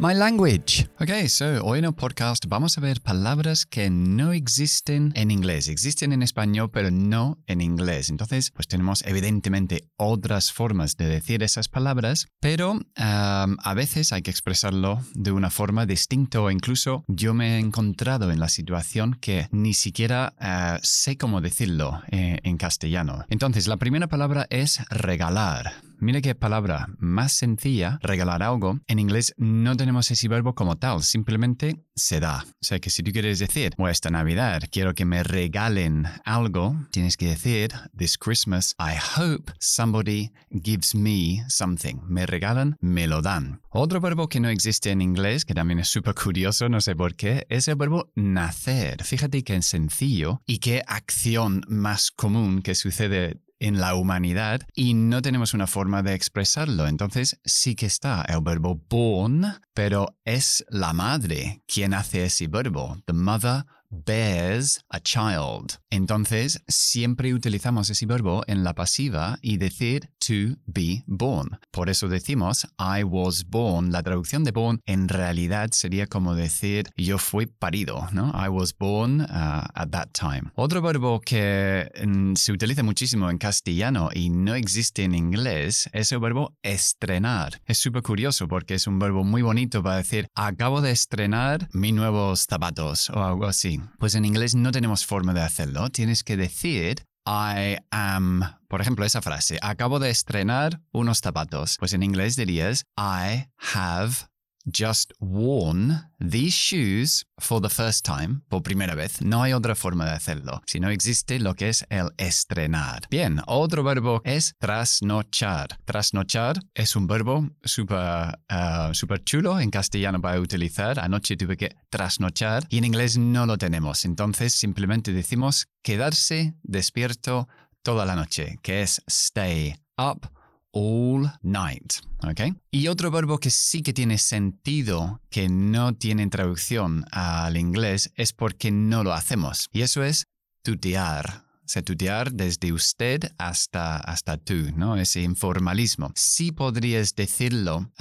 my language. Ok, so hoy en el podcast vamos a ver palabras que no existen en inglés. Existen en español, pero no en inglés. Entonces, pues tenemos evidentemente otras formas de decir esas palabras, pero um, a veces hay que expresarlo de una forma distinta o incluso yo me he encontrado en la situación que ni siquiera uh, sé cómo decirlo eh, en castellano. Entonces, la primera palabra es regalar. Mira qué palabra más sencilla, regalar algo. En inglés no tenemos ese verbo como tal, simplemente se da. O sea que si tú quieres decir, o esta Navidad quiero que me regalen algo, tienes que decir, this Christmas I hope somebody gives me something. Me regalan, me lo dan. Otro verbo que no existe en inglés, que también es súper curioso, no sé por qué, es el verbo nacer. Fíjate qué sencillo y qué acción más común que sucede en la humanidad y no tenemos una forma de expresarlo. Entonces sí que está el verbo born, pero es la madre quien hace ese verbo. The mother bears a child. Entonces, siempre utilizamos ese verbo en la pasiva y decir to be born. Por eso decimos I was born. La traducción de born en realidad sería como decir yo fui parido, ¿no? I was born uh, at that time. Otro verbo que mm, se utiliza muchísimo en castellano y no existe en inglés es el verbo estrenar. Es súper curioso porque es un verbo muy bonito para decir acabo de estrenar mis nuevos zapatos o algo así. Pues en inglés no tenemos forma de hacerlo. Tienes que decir I am, por ejemplo, esa frase, acabo de estrenar unos zapatos. Pues en inglés dirías I have just worn these shoes for the first time, por primera vez. No hay otra forma de hacerlo. Si no existe lo que es el estrenar. Bien, otro verbo es trasnochar. Trasnochar es un verbo súper uh, super chulo en castellano para utilizar. Anoche tuve que trasnochar y en inglés no lo tenemos. Entonces simplemente decimos quedarse despierto toda la noche, que es stay up all night. ¿ok? Y otro verbo que sí que tiene sentido, que no tiene traducción al inglés, es porque no lo hacemos. Y eso es tutear se tutear desde usted hasta, hasta tú, ¿no? Ese informalismo. Sí podrías decirlo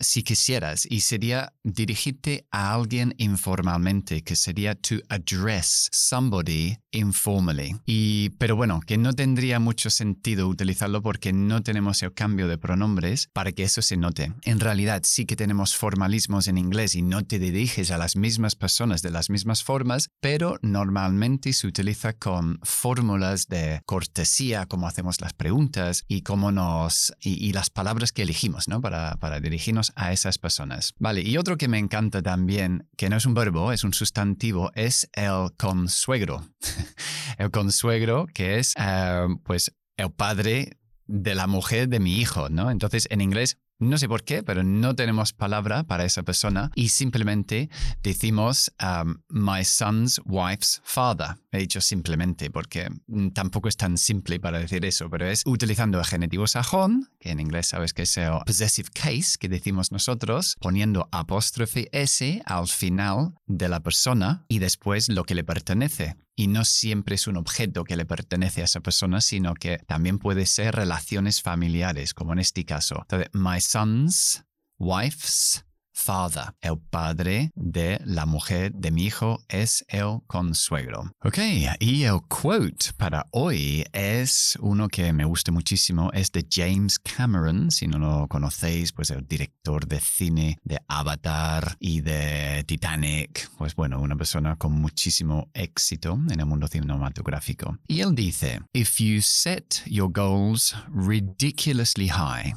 si quisieras y sería dirigirte a alguien informalmente, que sería to address somebody informally. Y, pero bueno, que no tendría mucho sentido utilizarlo porque no tenemos el cambio de pronombres para que eso se note. En realidad sí que tenemos formalismos en inglés y no te diriges a las mismas personas de las mismas formas, pero normalmente se utiliza con fórmulas de cortesía, cómo hacemos las preguntas y cómo nos y, las palabras que elegimos, ¿no? Para, dirigirnos a esas personas. Vale, y otro que me encanta también, que no es un verbo, es un sustantivo, es el consuegro. el consuegro, que es, eh, pues, el padre de la mujer de mi hijo, ¿no? Entonces, en inglés, no sé por qué, pero no tenemos palabra para esa persona y simplemente decimos um, my son's wife's father. He dicho simplemente porque tampoco es tan simple para decir eso, pero es utilizando el genitivo sajón, que en inglés sabes que es el possessive case que decimos nosotros, poniendo apóstrofe S al final de la persona y después lo que le pertenece y no siempre es un objeto que le pertenece a esa persona, sino que también puede ser relaciones familiares, como en este caso. Entonces, my son's wife's father. El padre de la mujer de mi hijo es el consuegro. Ok, y el quote para hoy es uno que me gusta muchísimo, es de James Cameron. Si no lo conocéis, pues el director de cine de Avatar y de Titanic. Pues bueno, una persona con muchísimo éxito en el mundo cinematográfico. Y él dice, If you set your goals ridiculously high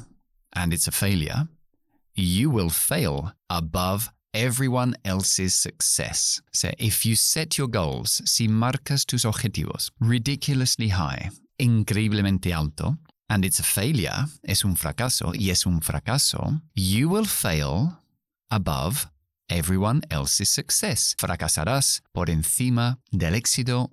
and it's a failure, you will fail above everyone else's success. So if you set your goals, si marcas tus objetivos ridiculously high, increíblemente alto, and it's a failure, es un fracaso, y es un fracaso, you will fail above everyone else's success. Fracasarás por encima del éxito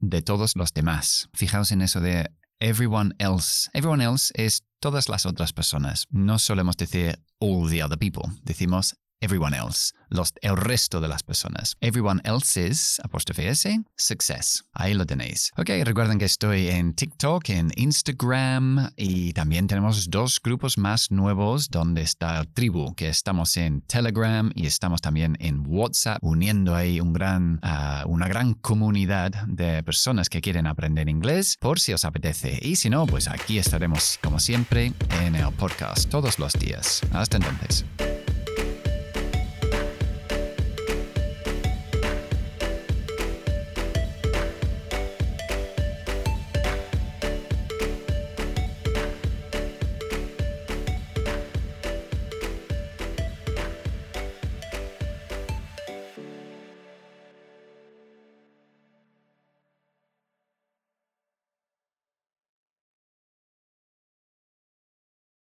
de todos los demás. Fijaos en eso de everyone else. Everyone else es todas las otras personas. No solemos decir all the other people, decimos everyone else. Los, el resto de las personas. Everyone else's, apóstrofe S, success. Ahí lo tenéis. Ok, recuerden que estoy en TikTok, en Instagram y también tenemos dos grupos más nuevos donde está Tribu, que estamos en Telegram y estamos también en WhatsApp, uniendo ahí un gran, ah, una gran comunidad de personas que quieren aprender inglés por si os apetece. Y si no, pues aquí estaremos como siempre en el podcast todos los días. Hasta entonces.